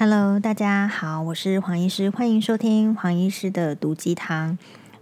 Hello，大家好，我是黄医师，欢迎收听黄医师的毒鸡汤。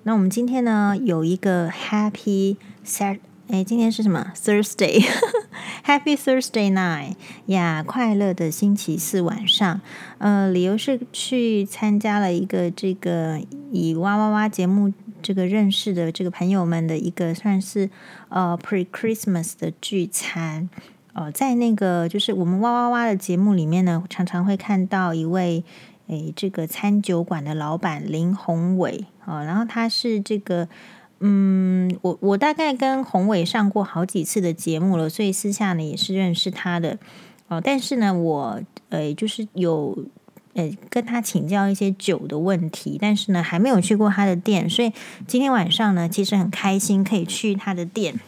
那我们今天呢有一个 Happy Sat，哎，今天是什么 Thursday？Happy Thursday night 呀，快乐的星期四晚上。呃，理由是去参加了一个这个以哇哇哇节目这个认识的这个朋友们的一个算是呃 Pre Christmas 的聚餐。呃，在那个就是我们哇哇哇的节目里面呢，常常会看到一位诶，这个餐酒馆的老板林宏伟啊，然后他是这个，嗯，我我大概跟宏伟上过好几次的节目了，所以私下呢也是认识他的哦。但是呢，我呃就是有呃跟他请教一些酒的问题，但是呢还没有去过他的店，所以今天晚上呢，其实很开心可以去他的店。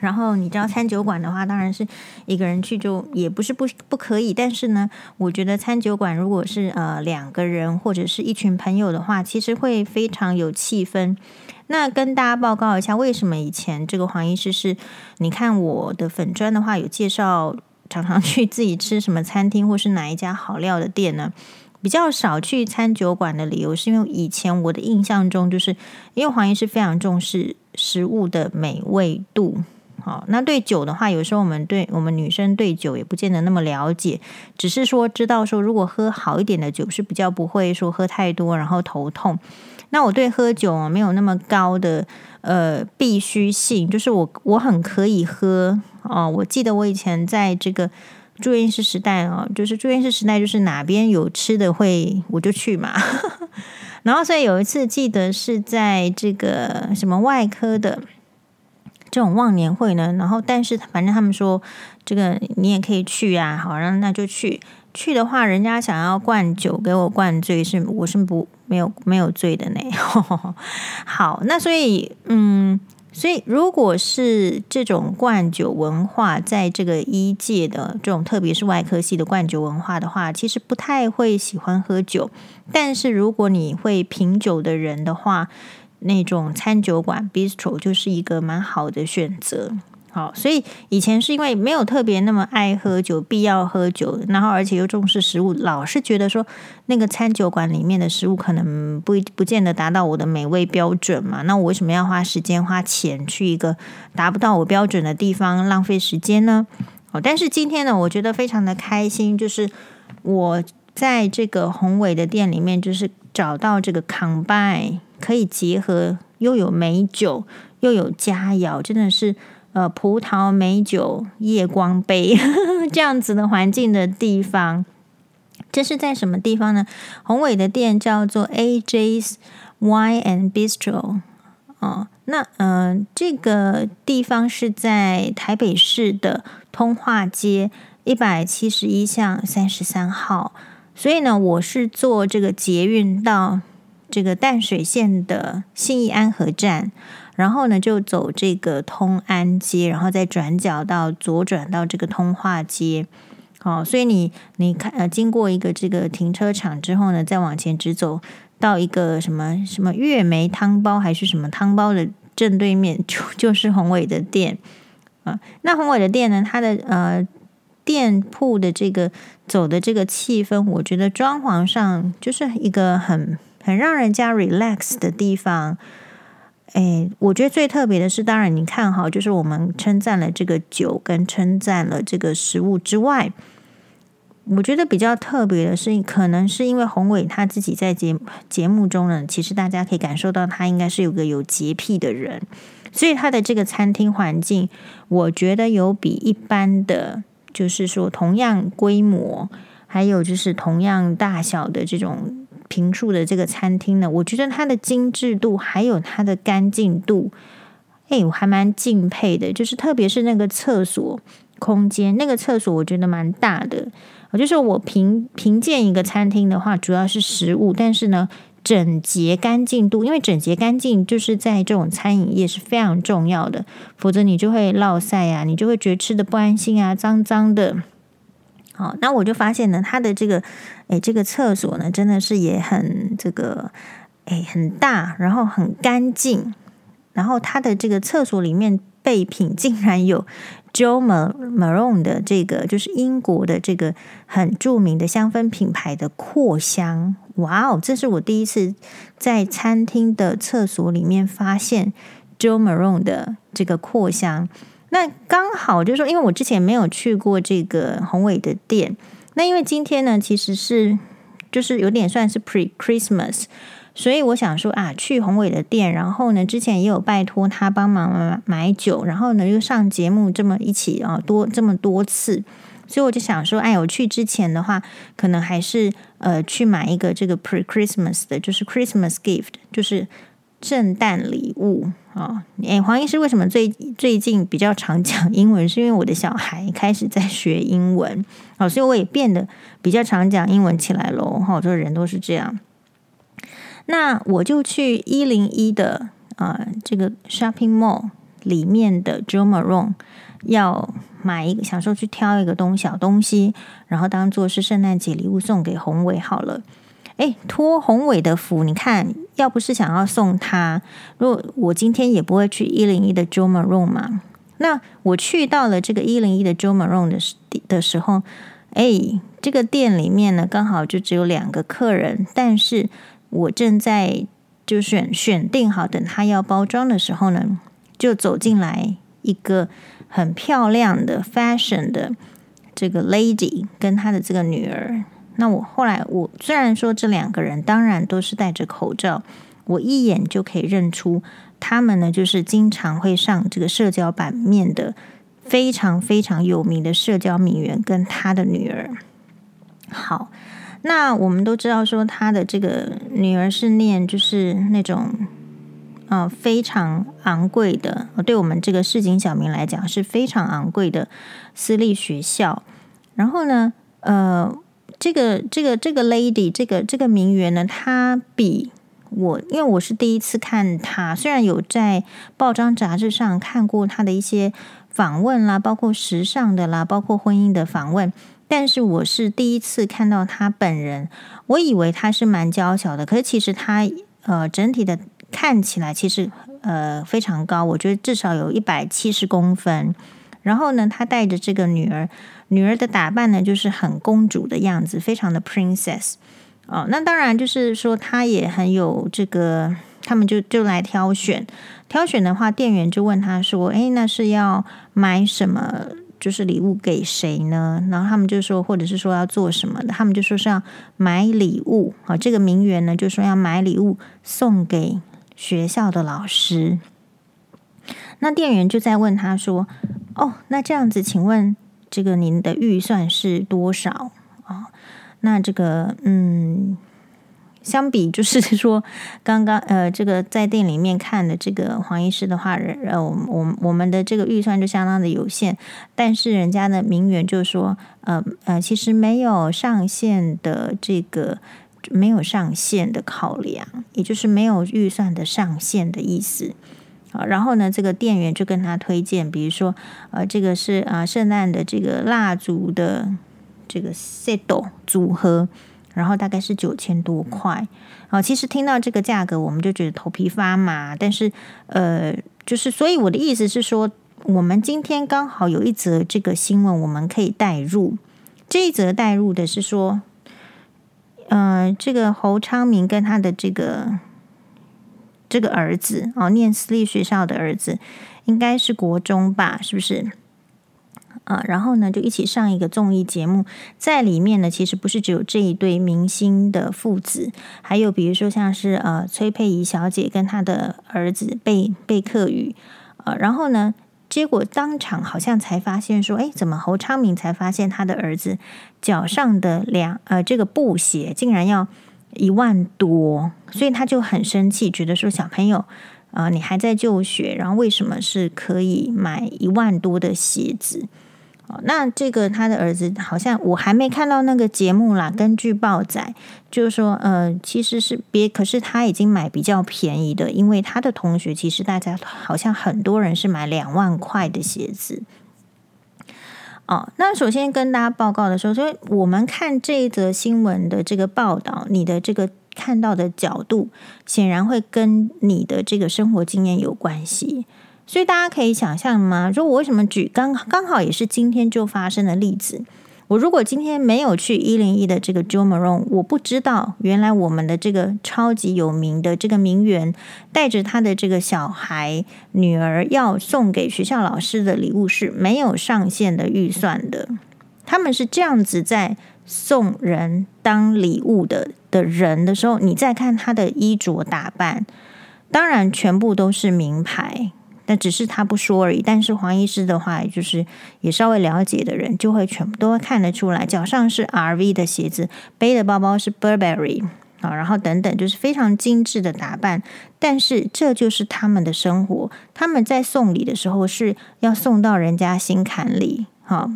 然后你知道餐酒馆的话，当然是一个人去就也不是不不可以，但是呢，我觉得餐酒馆如果是呃两个人或者是一群朋友的话，其实会非常有气氛。那跟大家报告一下，为什么以前这个黄医师是，你看我的粉专的话有介绍，常常去自己吃什么餐厅或是哪一家好料的店呢？比较少去餐酒馆的理由，是因为以前我的印象中，就是因为黄医师非常重视食物的美味度。好，那对酒的话，有时候我们对我们女生对酒也不见得那么了解，只是说知道说，如果喝好一点的酒是比较不会说喝太多然后头痛。那我对喝酒没有那么高的呃必须性，就是我我很可以喝哦。我记得我以前在这个住院医师时代啊，就是住院医师时代，就是哪边有吃的会我就去嘛。然后所以有一次记得是在这个什么外科的。这种忘年会呢，然后但是反正他们说这个你也可以去啊，好，然后那就去。去的话，人家想要灌酒给我灌醉，是我是不没有没有醉的呢。好，那所以嗯，所以如果是这种灌酒文化，在这个医界的这种，特别是外科系的灌酒文化的话，其实不太会喜欢喝酒。但是如果你会品酒的人的话，那种餐酒馆 bistro 就是一个蛮好的选择，好，所以以前是因为没有特别那么爱喝酒，必要喝酒，然后而且又重视食物，老是觉得说那个餐酒馆里面的食物可能不不见得达到我的美味标准嘛，那我为什么要花时间花钱去一个达不到我标准的地方浪费时间呢？哦，但是今天呢，我觉得非常的开心，就是我在这个宏伟的店里面，就是找到这个 combine。可以结合又有美酒又有佳肴，真的是呃葡萄美酒夜光杯 这样子的环境的地方。这是在什么地方呢？宏伟的店叫做 AJ's Wine and Bistro 哦。那嗯、呃，这个地方是在台北市的通化街一百七十一巷三十三号。所以呢，我是坐这个捷运到。这个淡水线的信义安和站，然后呢就走这个通安街，然后再转角到左转到这个通化街。哦，所以你你看呃，经过一个这个停车场之后呢，再往前直走到一个什么什么月梅汤包还是什么汤包的正对面，就就是宏伟的店啊。那宏伟的店呢，它的呃店铺的这个走的这个气氛，我觉得装潢上就是一个很。很让人家 relax 的地方，诶，我觉得最特别的是，当然你看哈，就是我们称赞了这个酒，跟称赞了这个食物之外，我觉得比较特别的是，可能是因为宏伟他自己在节节目中呢，其实大家可以感受到他应该是有个有洁癖的人，所以他的这个餐厅环境，我觉得有比一般的，就是说同样规模，还有就是同样大小的这种。平数的这个餐厅呢，我觉得它的精致度还有它的干净度，哎，我还蛮敬佩的。就是特别是那个厕所空间，那个厕所我觉得蛮大的。我就是我评评鉴一个餐厅的话，主要是食物，但是呢，整洁干净度，因为整洁干净就是在这种餐饮业是非常重要的，否则你就会落赛啊，你就会觉得吃的不安心啊，脏脏的。好，那我就发现呢，他的这个，诶，这个厕所呢，真的是也很这个，诶，很大，然后很干净，然后他的这个厕所里面备品竟然有 Jo Malone 的这个，就是英国的这个很著名的香氛品牌的扩香。哇哦，这是我第一次在餐厅的厕所里面发现 Jo Malone 的这个扩香。那刚好就是说，因为我之前没有去过这个宏伟的店，那因为今天呢，其实是就是有点算是 Pre Christmas，所以我想说啊，去宏伟的店，然后呢，之前也有拜托他帮忙买酒，然后呢又上节目这么一起啊多这么多次，所以我就想说，哎，我去之前的话，可能还是呃去买一个这个 Pre Christmas 的，就是 Christmas gift，就是。圣诞礼物啊！诶，黄医师为什么最最近比较常讲英文？是因为我的小孩开始在学英文，哦，所以我也变得比较常讲英文起来喽。哈，这人都是这样。那我就去一零一的啊这个 shopping mall 里面的 Jo Malone 要买一个，想说去挑一个东小东西，然后当做是圣诞节礼物送给宏伟好了。哎，托宏伟的福，你看，要不是想要送他，如果我今天也不会去一零一的 Jo Malone 嘛。那我去到了这个一零一的 Jo Malone 的时的时候，哎，这个店里面呢，刚好就只有两个客人，但是我正在就选选定好，等他要包装的时候呢，就走进来一个很漂亮的 fashion 的这个 lady 跟她的这个女儿。那我后来，我虽然说这两个人当然都是戴着口罩，我一眼就可以认出他们呢，就是经常会上这个社交版面的非常非常有名的社交名媛跟他的女儿。好，那我们都知道说他的这个女儿是念就是那种呃非常昂贵的，对我们这个市井小民来讲是非常昂贵的私立学校。然后呢，呃。这个这个这个 lady，这个这个名媛呢，她比我，因为我是第一次看她，虽然有在报章杂志上看过她的一些访问啦，包括时尚的啦，包括婚姻的访问，但是我是第一次看到她本人。我以为她是蛮娇小的，可是其实她呃整体的看起来其实呃非常高，我觉得至少有一百七十公分。然后呢，她带着这个女儿。女儿的打扮呢，就是很公主的样子，非常的 princess 哦。那当然就是说，她也很有这个，他们就就来挑选。挑选的话，店员就问他说：“诶，那是要买什么？就是礼物给谁呢？”然后他们就说，或者是说要做什么的，他们就说是要买礼物啊。这个名媛呢，就说要买礼物送给学校的老师。那店员就在问他说：“哦，那这样子，请问？”这个您的预算是多少啊？那这个嗯，相比就是说刚刚呃，这个在店里面看的这个黄医师的话，呃，我我我们的这个预算就相当的有限。但是人家的名媛就说，呃呃，其实没有上限的这个没有上限的考量，也就是没有预算的上限的意思。啊然后呢，这个店员就跟他推荐，比如说，呃，这个是啊，圣诞的这个蜡烛的这个 set 组合，然后大概是九千多块。啊，其实听到这个价格，我们就觉得头皮发麻。但是，呃，就是所以我的意思是说，我们今天刚好有一则这个新闻，我们可以带入。这一则带入的是说，呃，这个侯昌明跟他的这个。这个儿子哦，念私立学校的儿子，应该是国中吧？是不是？啊，然后呢，就一起上一个综艺节目，在里面呢，其实不是只有这一对明星的父子，还有比如说像是呃崔佩仪小姐跟她的儿子贝贝克宇，呃，然后呢，结果当场好像才发现说，哎，怎么侯昌明才发现他的儿子脚上的两呃这个布鞋竟然要。一万多，所以他就很生气，觉得说小朋友，啊、呃，你还在就学，然后为什么是可以买一万多的鞋子？哦，那这个他的儿子好像我还没看到那个节目啦。根据报载，就是说，呃，其实是别，可是他已经买比较便宜的，因为他的同学其实大家好像很多人是买两万块的鞋子。哦，那首先跟大家报告的时候，所以我们看这一则新闻的这个报道，你的这个看到的角度，显然会跟你的这个生活经验有关系。所以大家可以想象吗？说我为什么举刚刚好也是今天就发生的例子？我如果今天没有去一零一的这个 Jo Malone，我不知道原来我们的这个超级有名的这个名媛带着他的这个小孩女儿要送给学校老师的礼物是没有上限的预算的。他们是这样子在送人当礼物的的人的时候，你再看他的衣着打扮，当然全部都是名牌。但只是他不说而已。但是黄医师的话，就是也稍微了解的人，就会全部都会看得出来。脚上是 RV 的鞋子，背的包包是 Burberry 啊，然后等等，就是非常精致的打扮。但是这就是他们的生活。他们在送礼的时候是要送到人家心坎里，哈，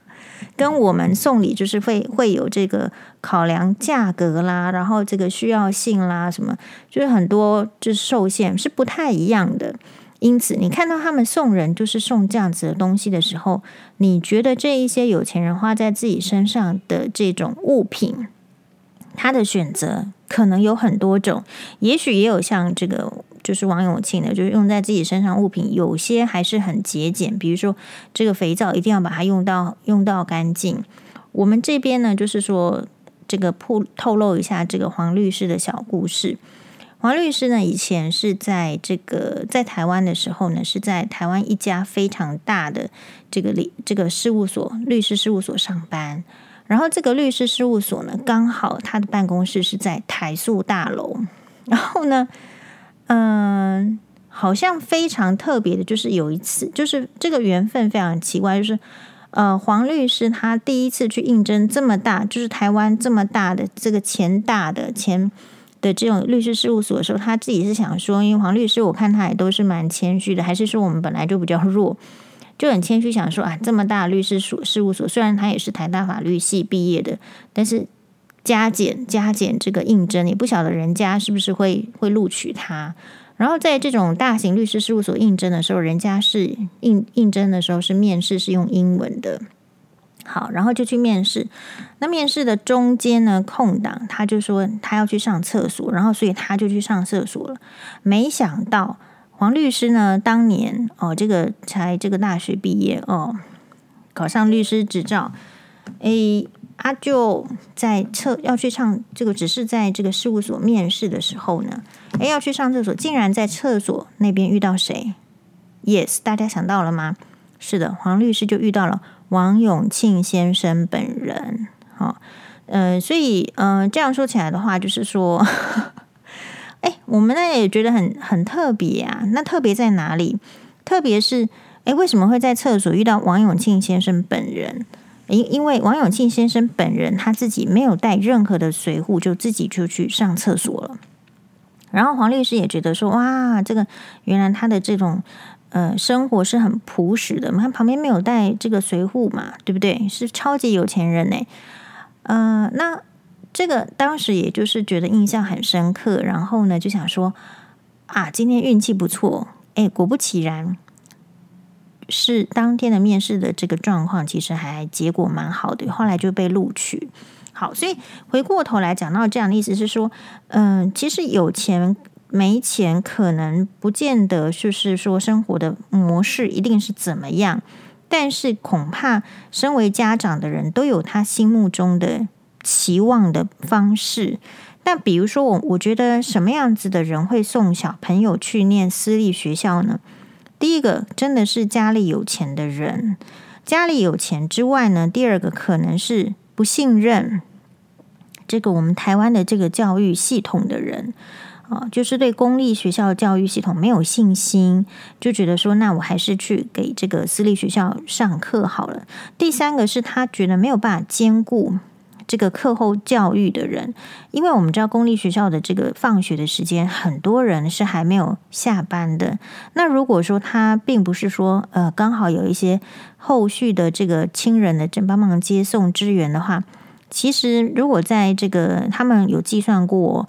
跟我们送礼就是会会有这个考量价格啦，然后这个需要性啦，什么就是很多就是受限是不太一样的。因此，你看到他们送人就是送这样子的东西的时候，你觉得这一些有钱人花在自己身上的这种物品，他的选择可能有很多种，也许也有像这个就是王永庆的，就是用在自己身上物品，有些还是很节俭，比如说这个肥皂一定要把它用到用到干净。我们这边呢，就是说这个铺透露一下这个黄律师的小故事。黄律师呢，以前是在这个在台湾的时候呢，是在台湾一家非常大的这个律这个事务所律师事务所上班。然后这个律师事务所呢，刚好他的办公室是在台塑大楼。然后呢，嗯，好像非常特别的，就是有一次，就是这个缘分非常奇怪，就是呃，黄律师他第一次去应征这么大，就是台湾这么大的这个前大的前。的这种律师事务所的时候，他自己是想说，因为黄律师，我看他也都是蛮谦虚的，还是说我们本来就比较弱，就很谦虚想说啊，这么大律师所事务所，虽然他也是台大法律系毕业的，但是加减加减这个应征，也不晓得人家是不是会会录取他。然后在这种大型律师事务所应征的时候，人家是应应征的时候是面试是用英文的。好，然后就去面试。那面试的中间呢，空档，他就说他要去上厕所，然后所以他就去上厕所了。没想到黄律师呢，当年哦，这个才这个大学毕业哦，考上律师执照，诶，他就在厕要去上这个，只是在这个事务所面试的时候呢，诶，要去上厕所，竟然在厕所那边遇到谁？Yes，大家想到了吗？是的，黄律师就遇到了。王永庆先生本人，好，呃，所以，呃，这样说起来的话，就是说，哎，我们呢也觉得很很特别啊。那特别在哪里？特别是，哎，为什么会在厕所遇到王永庆先生本人？因因为王永庆先生本人他自己没有带任何的随扈，就自己就去上厕所了。然后黄律师也觉得说，哇，这个原来他的这种。呃，生活是很朴实的，他旁边没有带这个随扈嘛，对不对？是超级有钱人呢。呃，那这个当时也就是觉得印象很深刻，然后呢就想说啊，今天运气不错，哎，果不其然，是当天的面试的这个状况，其实还结果蛮好的，后来就被录取。好，所以回过头来讲到这样的意思是说，嗯、其实有钱。没钱可能不见得就是说生活的模式一定是怎么样，但是恐怕身为家长的人都有他心目中的期望的方式。那比如说我，我觉得什么样子的人会送小朋友去念私立学校呢？第一个真的是家里有钱的人，家里有钱之外呢，第二个可能是不信任这个我们台湾的这个教育系统的人。啊，就是对公立学校教育系统没有信心，就觉得说，那我还是去给这个私立学校上课好了。第三个是他觉得没有办法兼顾这个课后教育的人，因为我们知道公立学校的这个放学的时间，很多人是还没有下班的。那如果说他并不是说，呃，刚好有一些后续的这个亲人的正帮忙接送支援的话，其实如果在这个他们有计算过。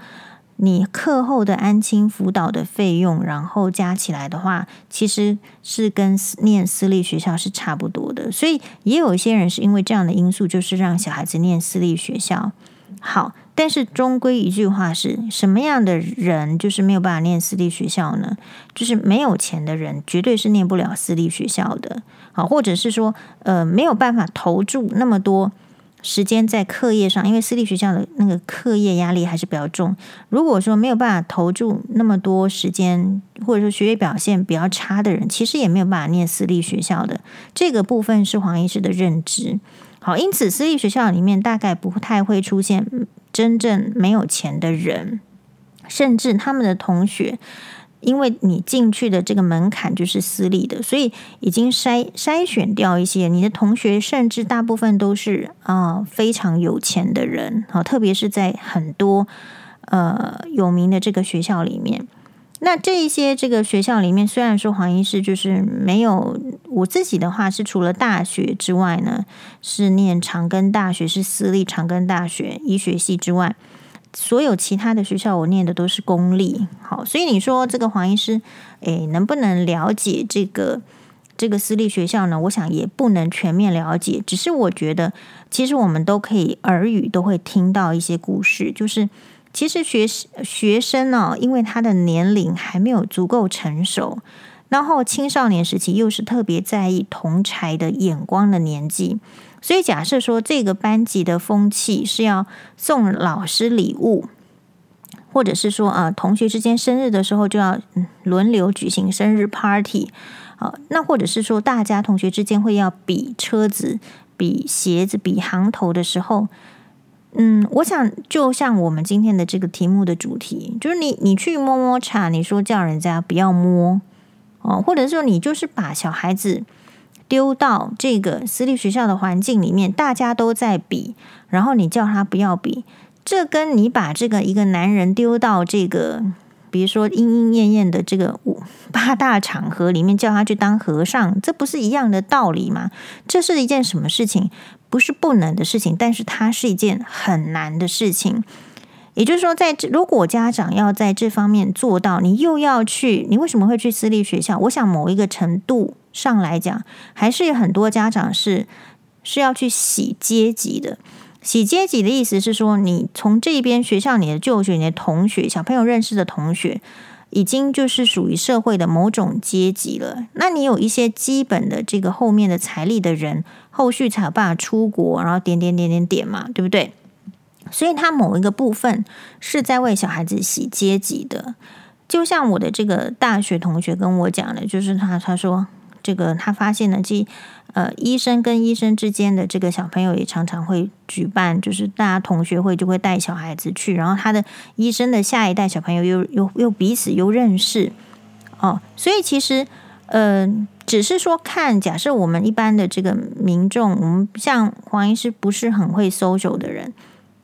你课后的安亲辅导的费用，然后加起来的话，其实是跟念私立学校是差不多的。所以也有一些人是因为这样的因素，就是让小孩子念私立学校。好，但是终归一句话是什么样的人就是没有办法念私立学校呢？就是没有钱的人绝对是念不了私立学校的，好，或者是说呃没有办法投注那么多。时间在课业上，因为私立学校的那个课业压力还是比较重。如果说没有办法投注那么多时间，或者说学业表现比较差的人，其实也没有办法念私立学校的。这个部分是黄医师的认知。好，因此私立学校里面大概不太会出现真正没有钱的人，甚至他们的同学。因为你进去的这个门槛就是私立的，所以已经筛筛选掉一些你的同学，甚至大部分都是啊、非常有钱的人，好，特别是在很多呃有名的这个学校里面。那这一些这个学校里面，虽然说黄医师就是没有我自己的话是除了大学之外呢，是念长庚大学是私立长庚大学医学系之外。所有其他的学校，我念的都是公立，好，所以你说这个黄医师，诶，能不能了解这个这个私立学校呢？我想也不能全面了解，只是我觉得，其实我们都可以耳语都会听到一些故事，就是其实学学生呢，因为他的年龄还没有足够成熟，然后青少年时期又是特别在意同侪的眼光的年纪。所以，假设说这个班级的风气是要送老师礼物，或者是说啊，同学之间生日的时候就要轮流举行生日 party，啊，那或者是说大家同学之间会要比车子、比鞋子、比行头的时候，嗯，我想就像我们今天的这个题目的主题，就是你你去摸摸茶，你说叫人家不要摸哦，或者说你就是把小孩子。丢到这个私立学校的环境里面，大家都在比，然后你叫他不要比，这跟你把这个一个男人丢到这个，比如说莺莺燕燕的这个五八大场合里面，叫他去当和尚，这不是一样的道理吗？这是一件什么事情？不是不能的事情，但是它是一件很难的事情。也就是说，在这如果家长要在这方面做到，你又要去，你为什么会去私立学校？我想某一个程度。上来讲，还是有很多家长是是要去洗阶级的。洗阶级的意思是说，你从这边学校，你的就学，你的同学，小朋友认识的同学，已经就是属于社会的某种阶级了。那你有一些基本的这个后面的财力的人，后续才有办法出国，然后点点点点点嘛，对不对？所以他某一个部分是在为小孩子洗阶级的。就像我的这个大学同学跟我讲的，就是他他说。这个他发现呢，即呃，医生跟医生之间的这个小朋友也常常会举办，就是大家同学会就会带小孩子去，然后他的医生的下一代小朋友又又又彼此又认识哦，所以其实呃，只是说看，假设我们一般的这个民众，我们像黄医师不是很会 social 的人。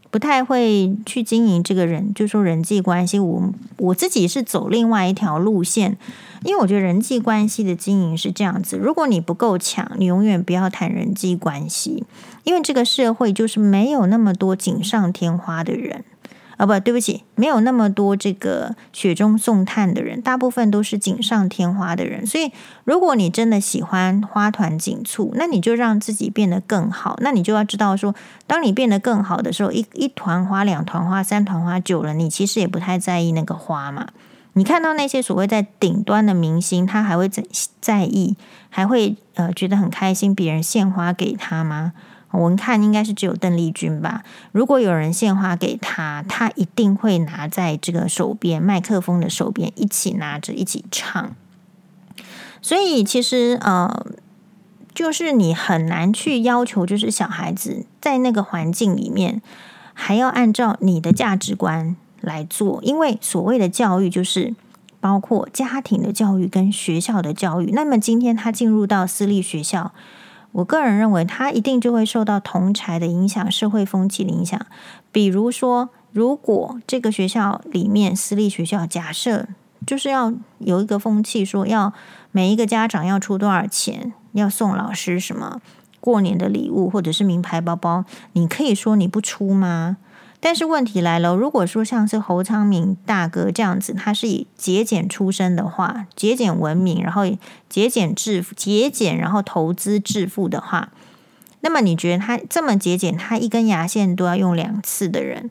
不太会去经营这个人，就说人际关系。我我自己是走另外一条路线，因为我觉得人际关系的经营是这样子：如果你不够强，你永远不要谈人际关系，因为这个社会就是没有那么多锦上添花的人。啊，不对不起，没有那么多这个雪中送炭的人，大部分都是锦上添花的人。所以，如果你真的喜欢花团锦簇，那你就让自己变得更好。那你就要知道说，当你变得更好的时候，一一团花、两团花、三团花久了，你其实也不太在意那个花嘛。你看到那些所谓在顶端的明星，他还会在在意，还会呃觉得很开心，别人献花给他吗？我们看应该是只有邓丽君吧。如果有人献花给他，他一定会拿在这个手边，麦克风的手边，一起拿着一起唱。所以其实呃，就是你很难去要求，就是小孩子在那个环境里面，还要按照你的价值观来做。因为所谓的教育，就是包括家庭的教育跟学校的教育。那么今天他进入到私立学校。我个人认为，他一定就会受到同侪的影响、社会风气的影响。比如说，如果这个学校里面私立学校，假设就是要有一个风气，说要每一个家长要出多少钱，要送老师什么过年的礼物，或者是名牌包包，你可以说你不出吗？但是问题来了，如果说像是侯昌明大哥这样子，他是以节俭出身的话，节俭闻名，然后节俭致富，节俭然后投资致富的话，那么你觉得他这么节俭，他一根牙线都要用两次的人，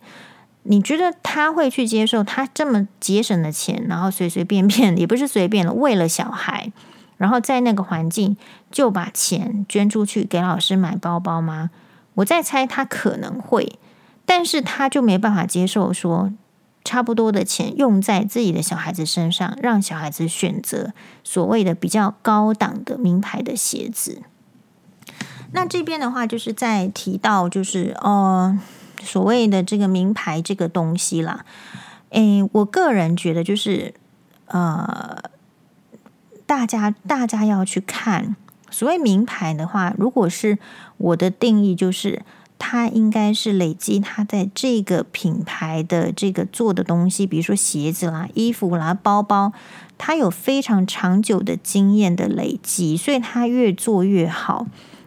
你觉得他会去接受他这么节省的钱，然后随随便便也不是随便了，为了小孩，然后在那个环境就把钱捐出去给老师买包包吗？我在猜他可能会，但是他就没办法接受说差不多的钱用在自己的小孩子身上，让小孩子选择所谓的比较高档的名牌的鞋子。那这边的话，就是在提到就是哦。所谓的这个名牌这个东西啦，诶，我个人觉得就是呃，大家大家要去看所谓名牌的话，如果是我的定义，就是他应该是累积他在这个品牌的这个做的东西，比如说鞋子啦、衣服啦、包包，他有非常长久的经验的累积，所以他越做越好。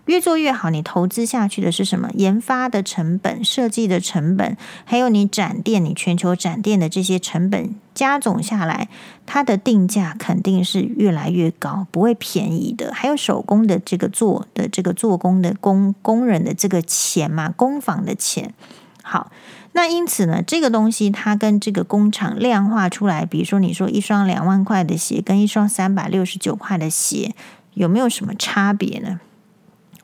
越做越好，你投资下去的是什么？研发的成本、设计的成本，还有你展店、你全球展店的这些成本加总下来，它的定价肯定是越来越高，不会便宜的。还有手工的这个做的这个做工的工工人的这个钱嘛，工坊的钱。好，那因此呢，这个东西它跟这个工厂量化出来，比如说你说一双两万块的鞋跟一双三百六十九块的鞋，有没有什么差别呢？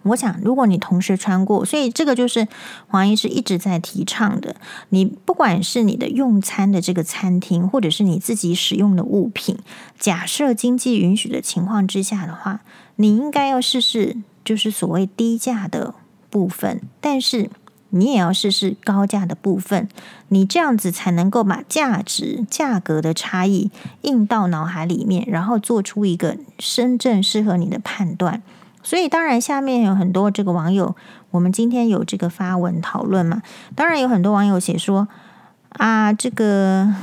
我想，如果你同时穿过，所以这个就是黄医师一直在提倡的。你不管是你的用餐的这个餐厅，或者是你自己使用的物品，假设经济允许的情况之下的话，你应该要试试，就是所谓低价的部分，但是你也要试试高价的部分。你这样子才能够把价值、价格的差异印到脑海里面，然后做出一个真正适合你的判断。所以，当然，下面有很多这个网友，我们今天有这个发文讨论嘛。当然，有很多网友写说啊，这个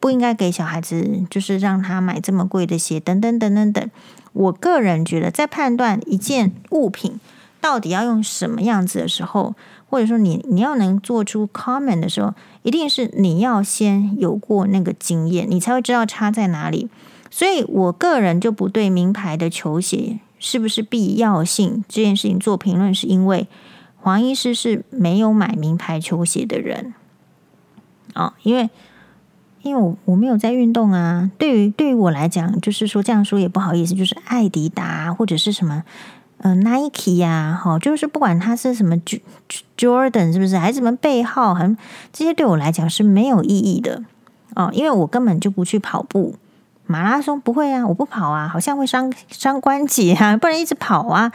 不应该给小孩子，就是让他买这么贵的鞋，等等等等等。我个人觉得，在判断一件物品到底要用什么样子的时候，或者说你你要能做出 comment 的时候，一定是你要先有过那个经验，你才会知道差在哪里。所以我个人就不对名牌的球鞋。是不是必要性这件事情做评论？是因为黄医师是没有买名牌球鞋的人啊、哦，因为因为我我没有在运动啊。对于对于我来讲，就是说这样说也不好意思，就是爱迪达或者是什么呃 Nike 呀，哈，就是不管它是什么 Jordan 是不是，还是什么背号，很这些对我来讲是没有意义的哦，因为我根本就不去跑步。马拉松不会啊，我不跑啊，好像会伤伤关节啊，不然一直跑啊，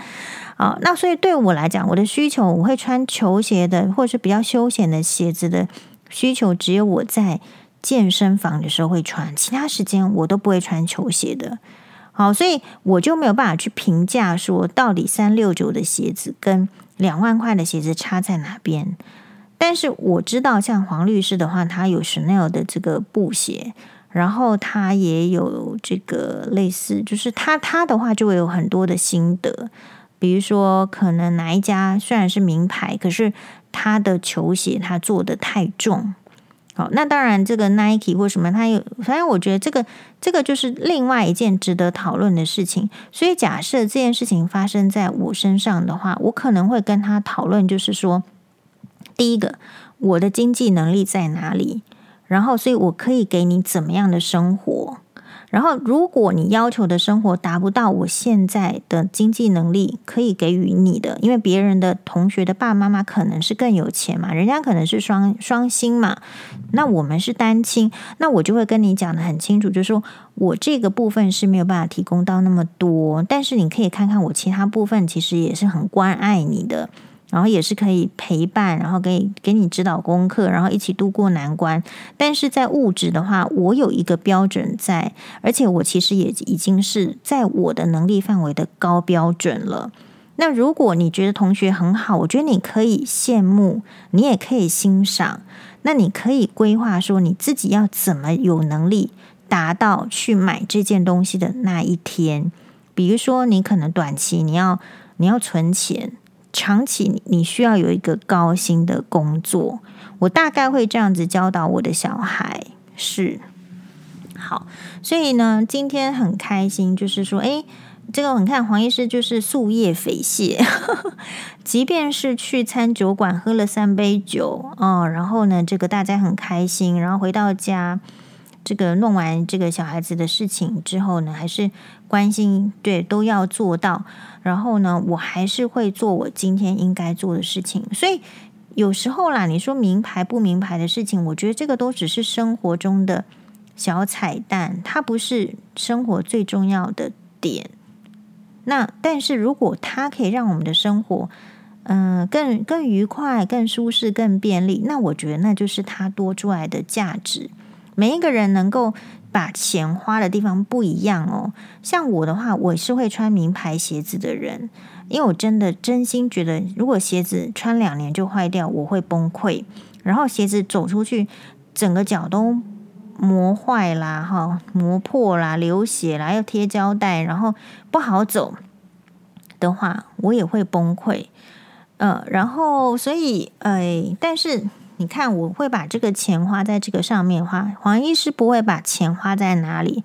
啊，那所以对我来讲，我的需求我会穿球鞋的，或者是比较休闲的鞋子的需求，只有我在健身房的时候会穿，其他时间我都不会穿球鞋的。好，所以我就没有办法去评价说到底三六九的鞋子跟两万块的鞋子差在哪边。但是我知道，像黄律师的话，他有 Chanel 的这个布鞋。然后他也有这个类似，就是他他的话就会有很多的心得，比如说可能哪一家虽然是名牌，可是他的球鞋他做的太重。好，那当然这个 Nike 或什么，他有，反正我觉得这个这个就是另外一件值得讨论的事情。所以假设这件事情发生在我身上的话，我可能会跟他讨论，就是说，第一个，我的经济能力在哪里？然后，所以我可以给你怎么样的生活？然后，如果你要求的生活达不到我现在的经济能力可以给予你的，因为别人的同学的爸爸妈妈可能是更有钱嘛，人家可能是双双薪嘛，那我们是单亲，那我就会跟你讲得很清楚，就是说我这个部分是没有办法提供到那么多，但是你可以看看我其他部分，其实也是很关爱你的。然后也是可以陪伴，然后给给你指导功课，然后一起度过难关。但是在物质的话，我有一个标准在，而且我其实也已经是在我的能力范围的高标准了。那如果你觉得同学很好，我觉得你可以羡慕，你也可以欣赏。那你可以规划说你自己要怎么有能力达到去买这件东西的那一天。比如说，你可能短期你要你要存钱。长期你需要有一个高薪的工作，我大概会这样子教导我的小孩。是，好，所以呢，今天很开心，就是说，诶，这个你看黄医师就是夙夜匪懈，即便是去餐酒馆喝了三杯酒哦，然后呢，这个大家很开心，然后回到家，这个弄完这个小孩子的事情之后呢，还是关心，对，都要做到。然后呢，我还是会做我今天应该做的事情。所以有时候啦，你说名牌不名牌的事情，我觉得这个都只是生活中的小彩蛋，它不是生活最重要的点。那但是如果它可以让我们的生活，嗯、更更愉快、更舒适、更便利，那我觉得那就是它多出来的价值。每一个人能够。把钱花的地方不一样哦。像我的话，我是会穿名牌鞋子的人，因为我真的真心觉得，如果鞋子穿两年就坏掉，我会崩溃。然后鞋子走出去，整个脚都磨坏啦，哈，磨破啦，流血啦，要贴胶带，然后不好走的话，我也会崩溃。呃，然后所以，哎，但是。你看，我会把这个钱花在这个上面花。黄医师不会把钱花在哪里？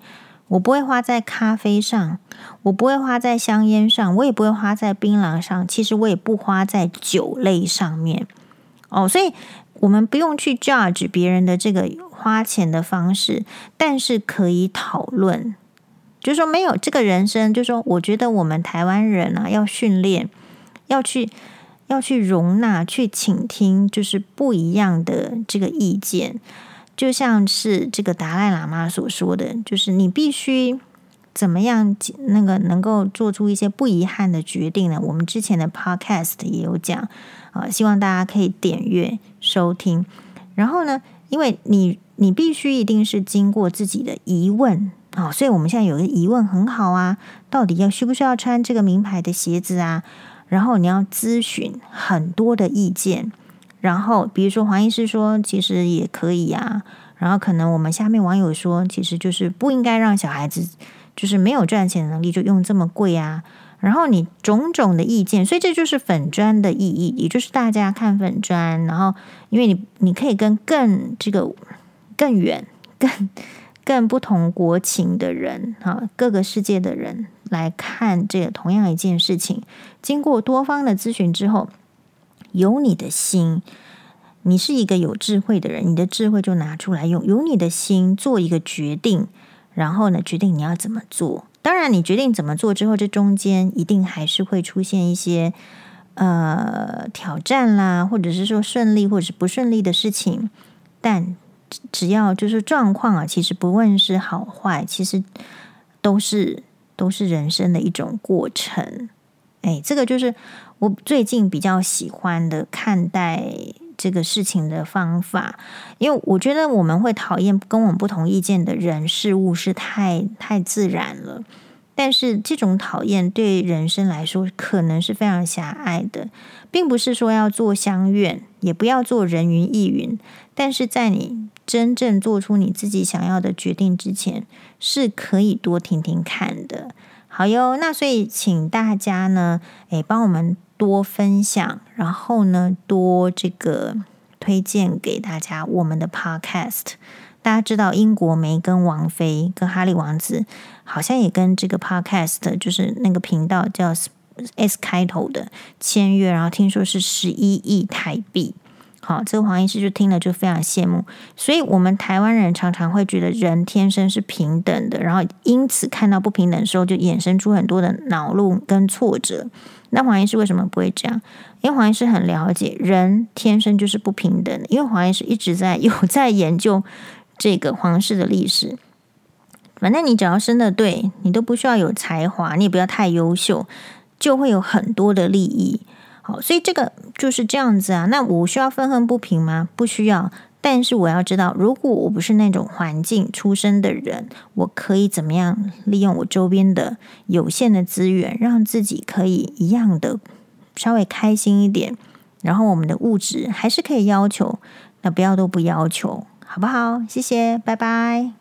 我不会花在咖啡上，我不会花在香烟上，我也不会花在槟榔上。其实我也不花在酒类上面。哦，所以我们不用去 judge 别人的这个花钱的方式，但是可以讨论，就是说没有这个人生，就是说我觉得我们台湾人啊，要训练，要去。要去容纳、去倾听，就是不一样的这个意见，就像是这个达赖喇嘛所说的，就是你必须怎么样，那个能够做出一些不遗憾的决定呢？我们之前的 podcast 也有讲啊，希望大家可以点阅收听。然后呢，因为你你必须一定是经过自己的疑问啊，所以我们现在有个疑问很好啊，到底要需不需要穿这个名牌的鞋子啊？然后你要咨询很多的意见，然后比如说黄医师说其实也可以啊，然后可能我们下面网友说其实就是不应该让小孩子就是没有赚钱能力就用这么贵啊，然后你种种的意见，所以这就是粉专的意义，也就是大家看粉专，然后因为你你可以跟更这个更远、更更不同国情的人啊，各个世界的人。来看这个同样一件事情，经过多方的咨询之后，有你的心，你是一个有智慧的人，你的智慧就拿出来用，有你的心做一个决定，然后呢，决定你要怎么做。当然，你决定怎么做之后，这中间一定还是会出现一些呃挑战啦，或者是说顺利或者是不顺利的事情。但只要就是状况啊，其实不论是好坏，其实都是。都是人生的一种过程，哎，这个就是我最近比较喜欢的看待这个事情的方法，因为我觉得我们会讨厌跟我们不同意见的人事物是太太自然了，但是这种讨厌对人生来说可能是非常狭隘的，并不是说要做相愿，也不要做人云亦云，但是在你。真正做出你自己想要的决定之前，是可以多听听看的。好哟，那所以请大家呢，诶，帮我们多分享，然后呢，多这个推荐给大家我们的 podcast。大家知道，英国梅根王妃跟哈利王子好像也跟这个 podcast，就是那个频道叫 S 开头的签约，然后听说是十一亿台币。好，这个黄医师就听了就非常羡慕，所以我们台湾人常常会觉得人天生是平等的，然后因此看到不平等的时候就衍生出很多的恼怒跟挫折。那黄医师为什么不会这样？因为黄医师很了解人天生就是不平等的，因为黄医师一直在 有在研究这个皇室的历史。反正你只要生得对，你都不需要有才华，你也不要太优秀，就会有很多的利益。所以这个就是这样子啊。那我需要愤恨不平吗？不需要。但是我要知道，如果我不是那种环境出身的人，我可以怎么样利用我周边的有限的资源，让自己可以一样的稍微开心一点。然后我们的物质还是可以要求，那不要都不要求，好不好？谢谢，拜拜。